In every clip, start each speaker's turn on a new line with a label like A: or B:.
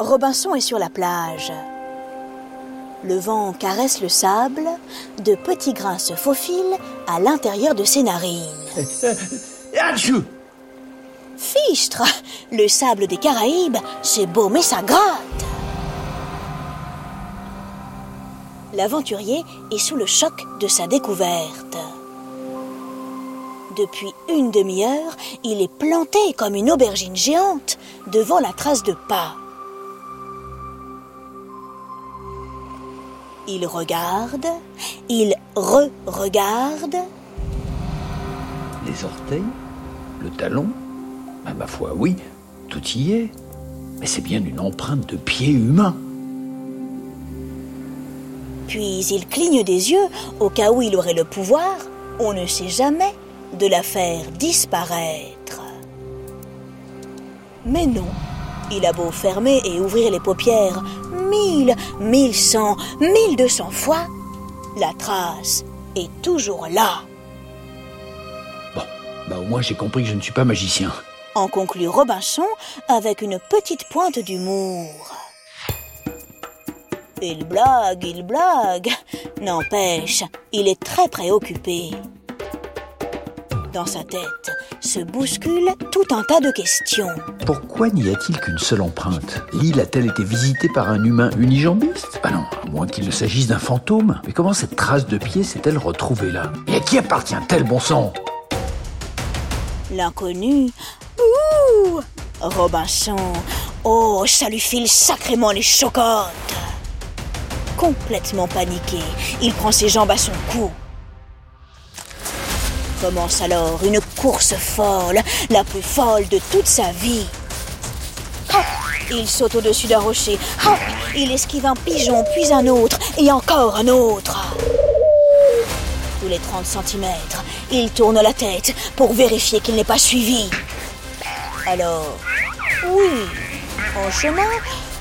A: Robinson est sur la plage. Le vent caresse le sable, de petits grains se faufilent à l'intérieur de ses narines. Fichtre Le sable des Caraïbes, c'est beau mais ça gratte L'aventurier est sous le choc de sa découverte. Depuis une demi-heure, il est planté comme une aubergine géante devant la trace de pas. Il regarde, il re-regarde.
B: Les orteils Le talon Ah, Ma foi, oui, tout y est. Mais c'est bien une empreinte de pied humain.
A: Puis il cligne des yeux au cas où il aurait le pouvoir, on ne sait jamais, de la faire disparaître. Mais non, il a beau fermer et ouvrir les paupières mille, mille cent, mille deux cents fois, la trace est toujours là.
B: Bon, bah au moins j'ai compris que je ne suis pas magicien.
A: En conclut Robinson avec une petite pointe d'humour. Il blague, il blague. N'empêche, il est très préoccupé. Dans sa tête se bouscule tout un tas de questions.
B: Pourquoi n'y a-t-il qu'une seule empreinte? L'île a-t-elle été visitée par un humain unijambiste Bah non, à moins qu'il ne s'agisse d'un fantôme. Mais comment cette trace de pied s'est-elle retrouvée là? Et à qui appartient-elle, bon sang?
A: L'inconnu. Ouh Robinson. Oh, ça lui file sacrément les chocottes. Complètement paniqué, il prend ses jambes à son cou. Commence alors une course folle, la plus folle de toute sa vie. Il saute au-dessus d'un rocher. Il esquive un pigeon, puis un autre, et encore un autre. Tous les 30 centimètres, il tourne la tête pour vérifier qu'il n'est pas suivi. Alors, oui, en chemin,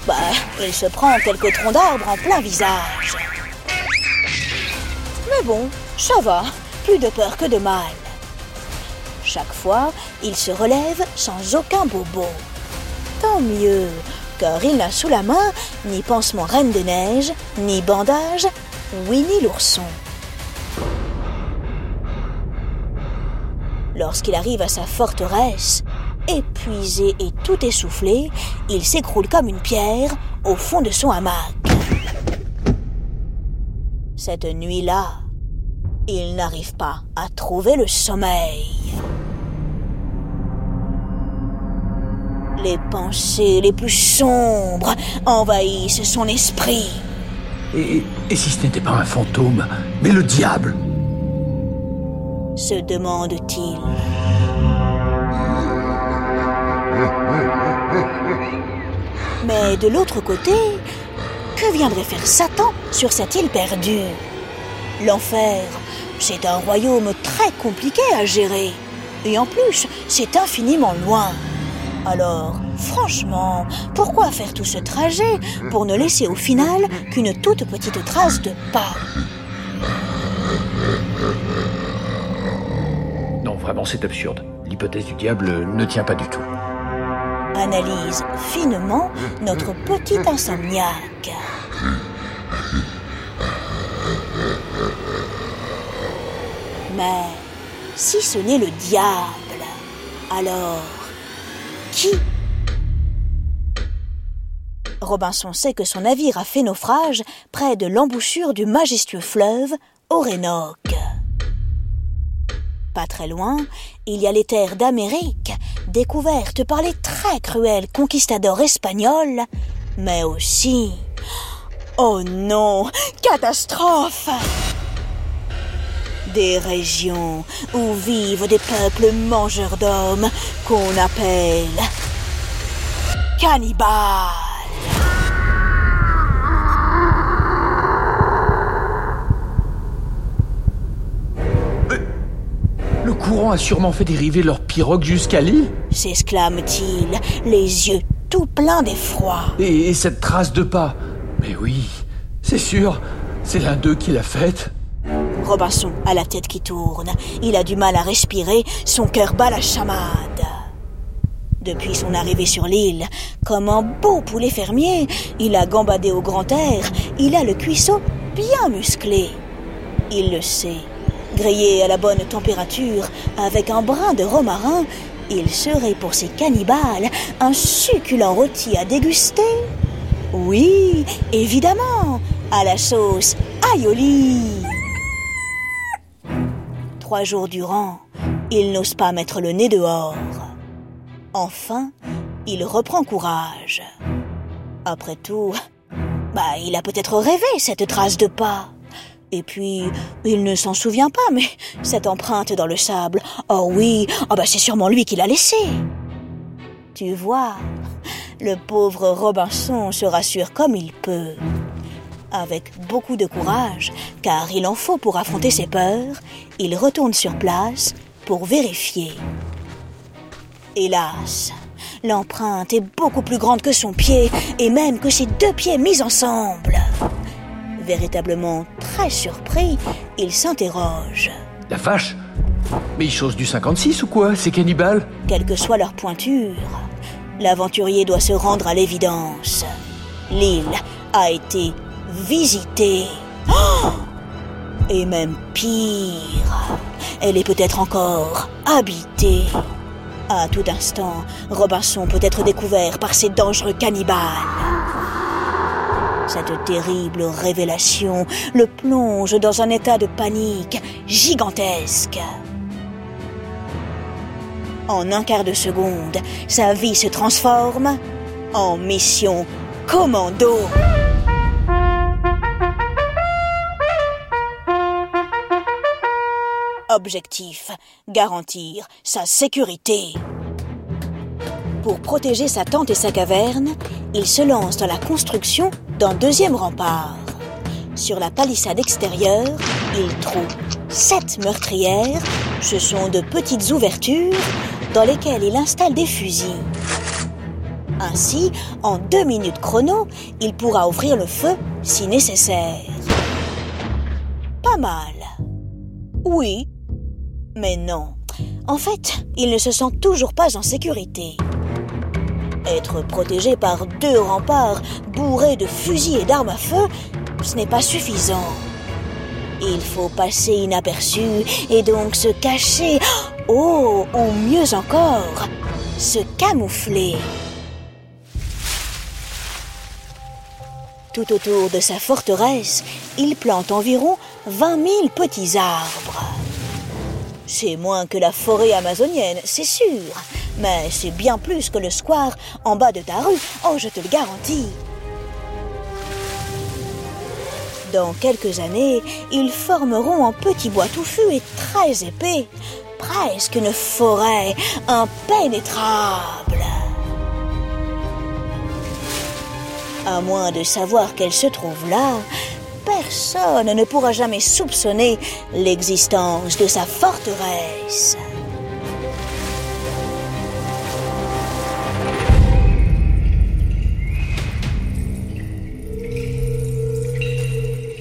A: bah, il se prend quelques troncs d'arbres en plein visage. Mais bon, ça va, plus de peur que de mal. Chaque fois, il se relève sans aucun bobo. Tant mieux, car il n'a sous la main ni pansement reine des neiges, ni bandage, Winnie l'ourson. Lorsqu'il arrive à sa forteresse, épuisé et tout essoufflé, il s'écroule comme une pierre au fond de son hamac. Cette nuit-là, il n'arrive pas à trouver le sommeil. Les pensées les plus sombres envahissent son esprit.
B: et, et si ce n'était pas un fantôme, mais le diable?
A: Se demande-t-il. Mais de l'autre côté, que viendrait faire Satan sur cette île perdue? L'enfer, c'est un royaume très compliqué à gérer. Et en plus, c'est infiniment loin. Alors, franchement, pourquoi faire tout ce trajet pour ne laisser au final qu'une toute petite trace de pas?
B: Non, vraiment, c'est absurde. L'hypothèse du diable ne tient pas du tout.
A: Analyse finement notre petit insomniaque. Mais si ce n'est le diable, alors qui? Robinson sait que son navire a fait naufrage près de l'embouchure du majestueux fleuve Orénoque. Pas très loin, il y a les terres d'Amérique, découvertes par les très cruels conquistadors espagnols, mais aussi... Oh non, catastrophe Des régions où vivent des peuples mangeurs d'hommes qu'on appelle cannibales.
B: Le courant a sûrement fait dériver leur pirogue jusqu'à l'île?
A: S'exclame-t-il, les yeux tout pleins d'effroi.
B: et, et cette trace de pas? Mais oui, c'est sûr, c'est l'un d'eux qui l'a faite.
A: Robinson a la tête qui tourne. Il a du mal à respirer, son cœur bat la chamade. Depuis son arrivée sur l'île, comme un beau poulet fermier, il a gambadé au grand air, il a le cuisseau bien musclé. Il le sait. Grillé à la bonne température, avec un brin de romarin, il serait pour ces cannibales un succulent rôti à déguster. Oui, évidemment, à la sauce aioli. Trois jours durant, il n'ose pas mettre le nez dehors. Enfin, il reprend courage. Après tout, bah, il a peut-être rêvé cette trace de pas. Et puis, il ne s'en souvient pas, mais cette empreinte dans le sable, oh oui, oh bah c'est sûrement lui qui l'a laissée. Tu vois, le pauvre Robinson se rassure comme il peut. Avec beaucoup de courage, car il en faut pour affronter ses peurs, il retourne sur place pour vérifier. Hélas, l'empreinte est beaucoup plus grande que son pied et même que ses deux pieds mis ensemble. Véritablement très surpris, il s'interroge.
B: La vache Mais ils chaussent du 56 ou quoi, ces cannibales
A: Quelle que soit leur pointure, l'aventurier doit se rendre à l'évidence. L'île a été visitée. Oh et même pire, elle est peut-être encore habitée. À tout instant, Robinson peut être découvert par ces dangereux cannibales. Cette terrible révélation le plonge dans un état de panique gigantesque. En un quart de seconde, sa vie se transforme en mission commando. Objectif, garantir sa sécurité. Pour protéger sa tente et sa caverne, il se lance dans la construction d'un deuxième rempart. Sur la palissade extérieure, il trouve sept meurtrières. Ce sont de petites ouvertures dans lesquelles il installe des fusils. Ainsi, en deux minutes chrono, il pourra ouvrir le feu si nécessaire. Pas mal. Oui, mais non. En fait, il ne se sent toujours pas en sécurité. Être protégé par deux remparts bourrés de fusils et d'armes à feu, ce n'est pas suffisant. Il faut passer inaperçu et donc se cacher. Oh, ou mieux encore, se camoufler. Tout autour de sa forteresse, il plante environ 20 000 petits arbres. C'est moins que la forêt amazonienne, c'est sûr. Mais c'est bien plus que le square en bas de ta rue. Oh, je te le garantis. Dans quelques années, ils formeront un petit bois touffu et très épais. Presque une forêt impénétrable. À moins de savoir qu'elle se trouve là, personne ne pourra jamais soupçonner l'existence de sa forteresse.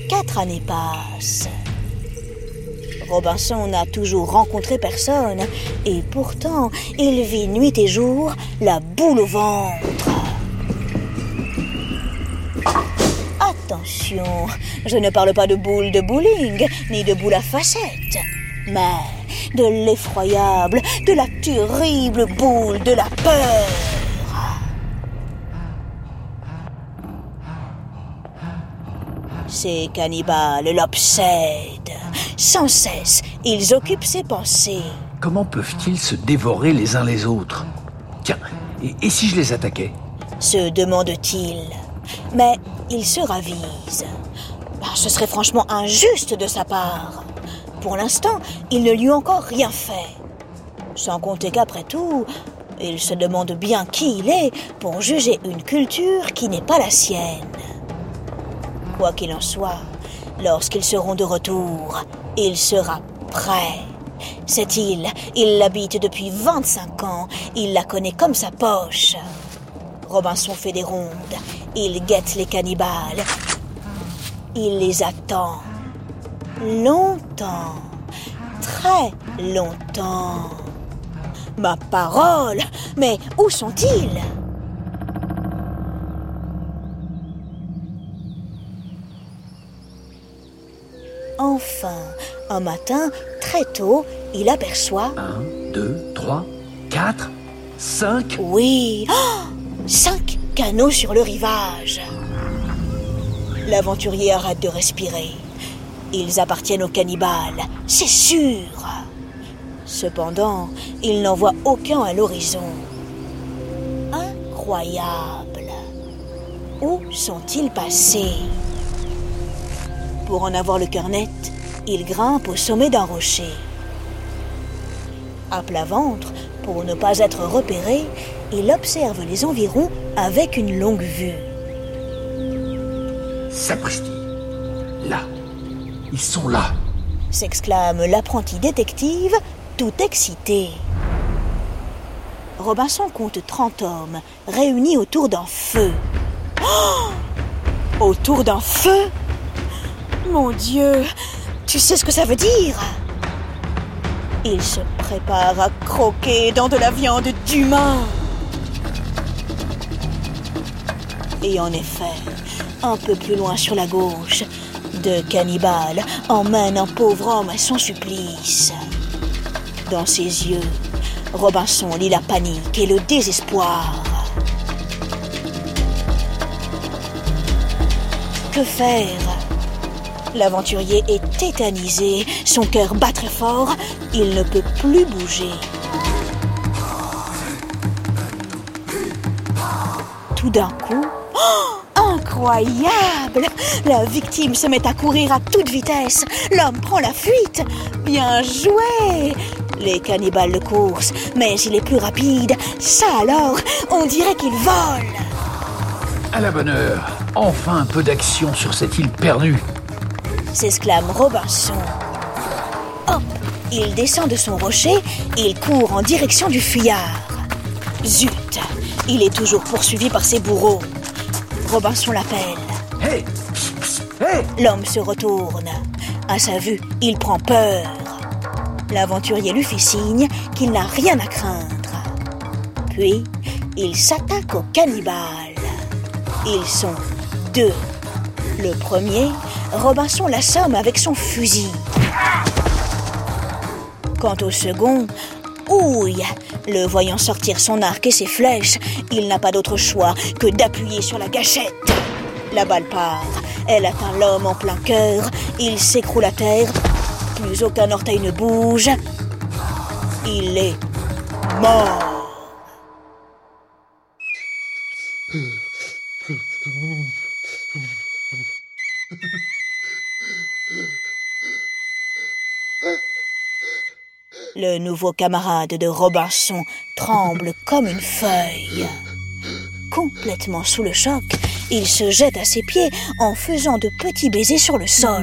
A: Quatre années passent. Robinson n'a toujours rencontré personne et pourtant il vit nuit et jour la boule au ventre. Attention, je ne parle pas de boule de bowling, ni de boule à facettes, mais de l'effroyable, de la terrible boule de la peur. Ces cannibales l'obsèdent. Sans cesse, ils occupent ses pensées.
B: Comment peuvent-ils se dévorer les uns les autres? Tiens, et, et si je les attaquais?
A: Se demande-t-il. Mais il se ravise. Bah, ce serait franchement injuste de sa part. Pour l'instant, il ne lui a encore rien fait. Sans compter qu'après tout, il se demande bien qui il est pour juger une culture qui n'est pas la sienne. Quoi qu'il en soit, lorsqu'ils seront de retour, il sera prêt. Cette île, il l'habite depuis 25 ans, il la connaît comme sa poche. Robinson fait des rondes, il guette les cannibales, il les attend. Longtemps, très longtemps. Ma parole Mais où sont-ils? Enfin, un matin, très tôt, il aperçoit...
B: Un, deux, trois, quatre, cinq.
A: Oui. Oh Cinq sur le rivage L'aventurier arrête de respirer. Ils appartiennent aux cannibales, c'est sûr Cependant, il n'en voit aucun à l'horizon. Incroyable Où sont-ils passés? Pour en avoir le cœur net, il grimpe au sommet d'un rocher. À plat ventre, pour ne pas être repéré, il observe les environs avec une longue vue.
B: Sapristi Là Ils sont là
A: s'exclame l'apprenti détective, tout excité. Robinson compte 30 hommes réunis autour d'un feu. Oh autour d'un feu? Mon Dieu, tu sais ce que ça veut dire? Il se prépare à croquer dans de la viande d'humain. Et en effet, un peu plus loin sur la gauche, deux cannibales emmènent un pauvre homme à son supplice. Dans ses yeux, Robinson lit la panique et le désespoir. Que faire? L'aventurier est tétanisé, son cœur bat très fort, il ne peut plus bouger. Tout d'un coup, incroyable La victime se met à courir à toute vitesse. L'homme prend la fuite. Bien joué Les cannibales le coursent, mais il est plus rapide. Ça alors, on dirait qu'il vole.
B: À la bonne heure, enfin un peu d'action sur cette île perdue
A: s'exclame Robinson. Hop Il descend de son rocher et il court en direction du fuyard. Zut Il est toujours poursuivi par ses bourreaux. Robinson l'appelle. L'homme se retourne. À sa vue, il prend peur. L'aventurier lui fait signe qu'il n'a rien à craindre. Puis, il s'attaque aux cannibales. Ils sont deux. Le premier Robinson l'assomme avec son fusil. Quant au second, ouille, le voyant sortir son arc et ses flèches, il n'a pas d'autre choix que d'appuyer sur la gâchette. La balle part, elle atteint l'homme en plein cœur, il s'écroule à terre, plus aucun orteil ne bouge. Il est mort. Le nouveau camarade de Robinson tremble comme une feuille. Complètement sous le choc, il se jette à ses pieds en faisant de petits baisers sur le sol.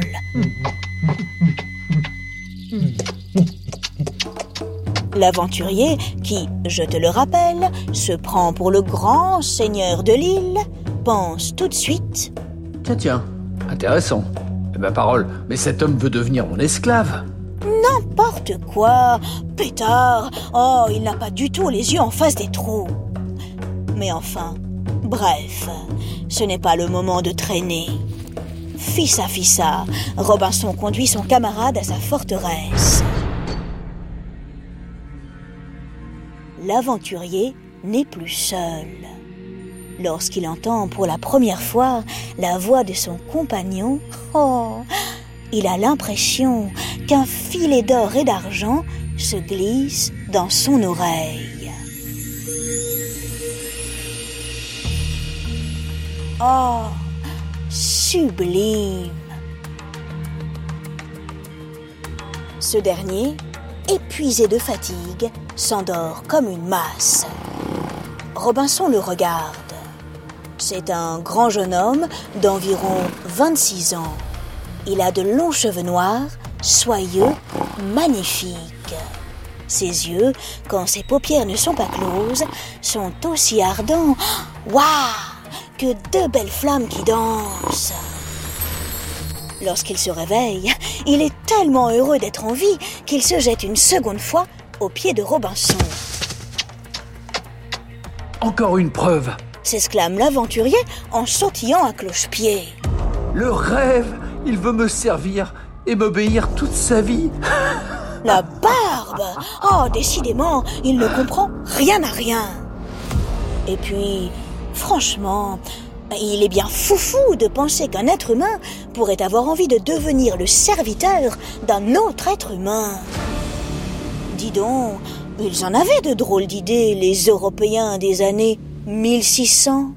A: L'aventurier, qui, je te le rappelle, se prend pour le grand seigneur de l'île, pense tout de suite
B: Tiens, tiens, intéressant. Eh ben, parole, mais cet homme veut devenir mon esclave.
A: N'importe quoi Pétard Oh, il n'a pas du tout les yeux en face des trous. Mais enfin, bref, ce n'est pas le moment de traîner. Fissa, fissa, Robinson conduit son camarade à sa forteresse. L'aventurier n'est plus seul. Lorsqu'il entend pour la première fois la voix de son compagnon, oh, il a l'impression qu'un filet d'or et d'argent se glisse dans son oreille. Oh, sublime Ce dernier, épuisé de fatigue, s'endort comme une masse. Robinson le regarde. C'est un grand jeune homme d'environ 26 ans. Il a de longs cheveux noirs, soyeux, magnifiques. Ses yeux, quand ses paupières ne sont pas closes, sont aussi ardents, waouh, que deux belles flammes qui dansent. Lorsqu'il se réveille, il est tellement heureux d'être en vie qu'il se jette une seconde fois aux pieds de Robinson.
B: encore une preuve.
A: s'exclame l'aventurier en sautillant à cloche-pied.
B: Le rêve, il veut me servir et m'obéir toute sa vie.
A: La barbe Oh, décidément, il ne comprend rien à rien. Et puis, franchement, il est bien foufou de penser qu'un être humain pourrait avoir envie de devenir le serviteur d'un autre être humain. Dis donc, ils en avaient de drôles d'idées, les Européens des années 1600.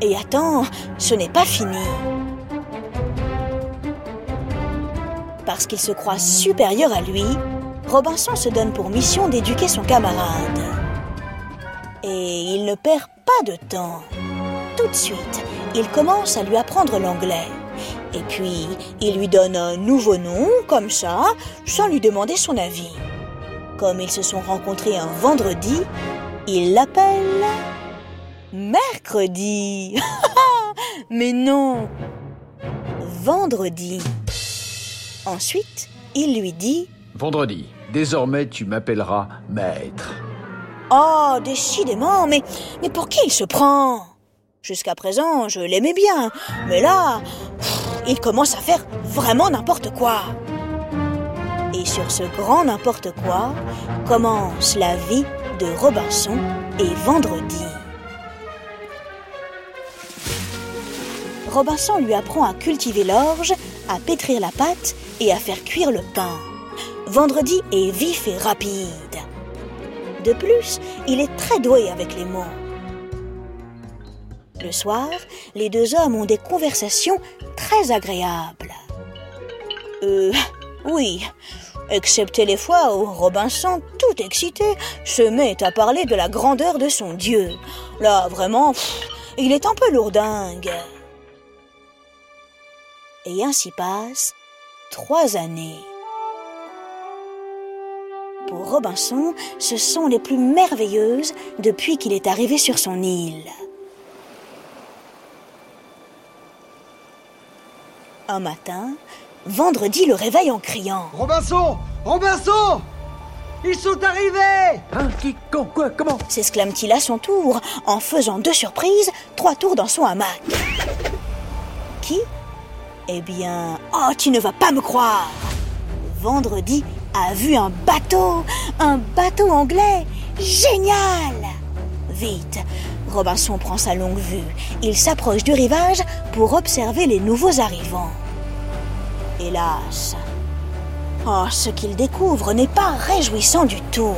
A: Et attends, ce n'est pas fini. Parce qu'il se croit supérieur à lui, Robinson se donne pour mission d'éduquer son camarade. Et il ne perd pas de temps. Tout de suite, il commence à lui apprendre l'anglais. Et puis, il lui donne un nouveau nom, comme ça, sans lui demander son avis. Comme ils se sont rencontrés un vendredi, il l'appelle mercredi. Mais non, vendredi. Ensuite, il lui dit
B: Vendredi, désormais tu m'appelleras maître.
A: Oh, décidément, mais, mais pour qui il se prend? Jusqu'à présent, je l'aimais bien, mais là, il commence à faire vraiment n'importe quoi. Et sur ce grand n'importe quoi commence la vie de Robinson et Vendredi. Robinson lui apprend à cultiver l'orge, à pétrir la pâte et à faire cuire le pain. Vendredi est vif et rapide. De plus, il est très doué avec les mots. Le soir, les deux hommes ont des conversations très agréables. Euh, oui, excepté les fois où Robinson, tout excité, se met à parler de la grandeur de son Dieu. Là, vraiment, il est un peu lourdingue. Et ainsi passent trois années. Pour Robinson, ce sont les plus merveilleuses depuis qu'il est arrivé sur son île. Un matin, Vendredi le réveille en criant.
C: Robinson Robinson Ils sont arrivés
B: Hein Qui Quand Quoi Comment?
A: S'exclame-t-il à son tour, en faisant de surprise trois tours dans son hamac. Qui? Eh bien, oh, tu ne vas pas me croire Vendredi a vu un bateau, un bateau anglais, génial Vite, Robinson prend sa longue vue. Il s'approche du rivage pour observer les nouveaux arrivants. Hélas, oh, ce qu'il découvre n'est pas réjouissant du tout.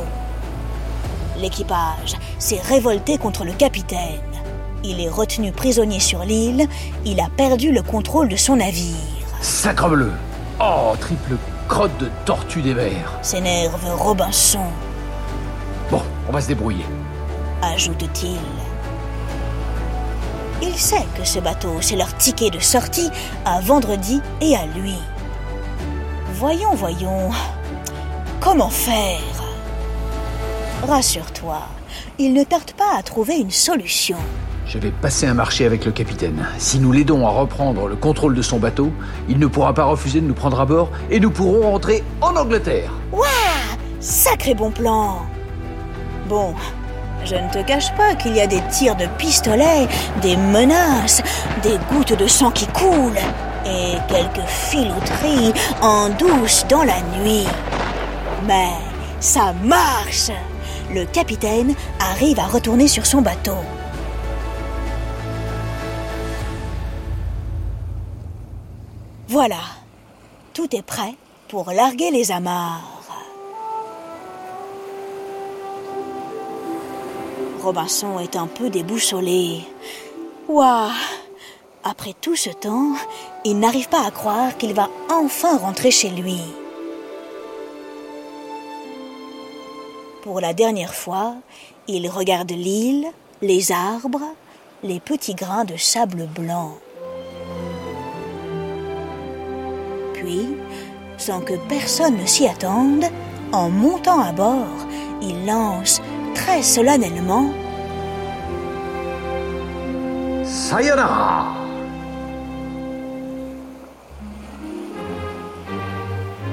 A: L'équipage s'est révolté contre le capitaine. Il est retenu prisonnier sur l'île. Il a perdu le contrôle de son navire.
B: Sacrebleu Oh, triple crotte de tortue des mers.
A: S'énerve Robinson,
B: Bon, on va se débrouiller.
A: ajoute-t-il. Il sait que ce bateau, c'est leur ticket de sortie à vendredi et à lui. Voyons, voyons. Comment faire? Rassure-toi, il ne tarde pas à trouver une solution.
B: Je vais passer un marché avec le capitaine. Si nous l'aidons à reprendre le contrôle de son bateau, il ne pourra pas refuser de nous prendre à bord et nous pourrons rentrer en Angleterre.
A: Waouh Sacré bon plan Bon, je ne te cache pas qu'il y a des tirs de pistolet, des menaces, des gouttes de sang qui coulent et quelques filouteries en douce dans la nuit. Mais ça marche Le capitaine arrive à retourner sur son bateau. Voilà, tout est prêt pour larguer les amarres. Robinson est un peu déboussolé. Ouah Après tout ce temps, il n'arrive pas à croire qu'il va enfin rentrer chez lui. Pour la dernière fois, il regarde l'île, les arbres, les petits grains de sable blanc. puis, sans que personne ne s'y attende, en montant à bord, il lance très solennellement
B: Sayonara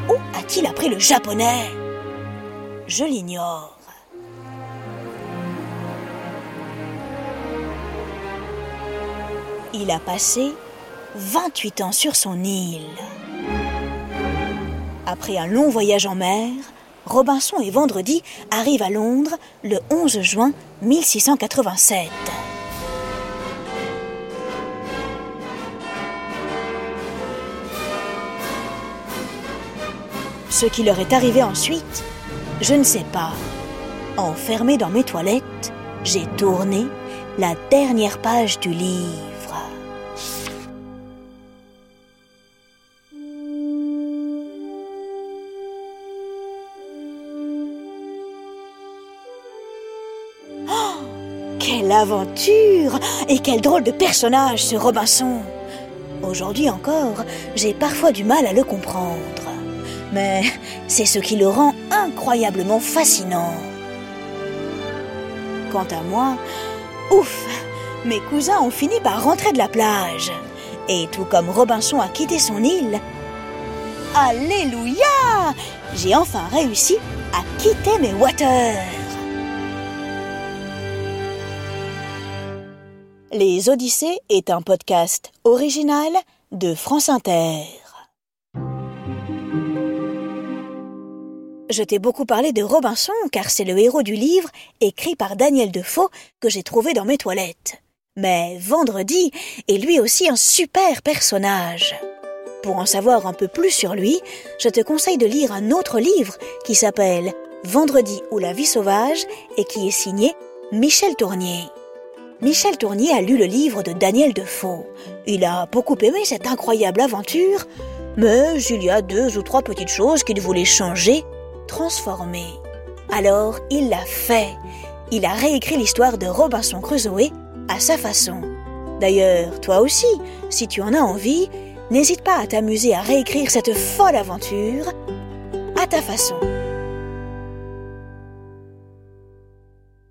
A: Où a-t-il appris le japonais? Je l'ignore. Il a passé 28 ans sur son île. Après un long voyage en mer, Robinson et Vendredi arrivent à Londres le 11 juin 1687. Ce qui leur est arrivé ensuite, je ne sais pas. Enfermé dans mes toilettes, j'ai tourné la dernière page du livre. Quelle aventure Et quel drôle de personnage ce Robinson Aujourd'hui encore, j'ai parfois du mal à le comprendre. Mais c'est ce qui le rend incroyablement fascinant. Quant à moi, ouf, mes cousins ont fini par rentrer de la plage. Et tout comme Robinson a quitté son île, Alléluia J'ai enfin réussi à quitter mes waters. Les Odyssées est un podcast original de France Inter. Je t'ai beaucoup parlé de Robinson car c'est le héros du livre écrit par Daniel Defoe que j'ai trouvé dans mes toilettes. Mais Vendredi est lui aussi un super personnage. Pour en savoir un peu plus sur lui, je te conseille de lire un autre livre qui s'appelle Vendredi ou la vie sauvage et qui est signé Michel Tournier. Michel Tournier a lu le livre de Daniel Defoe. Il a beaucoup aimé cette incroyable aventure, mais il y a deux ou trois petites choses qu'il voulait changer, transformer. Alors il l'a fait. Il a réécrit l'histoire de Robinson Crusoe à sa façon. D'ailleurs, toi aussi, si tu en as envie, n'hésite pas à t'amuser à réécrire cette folle aventure à ta façon.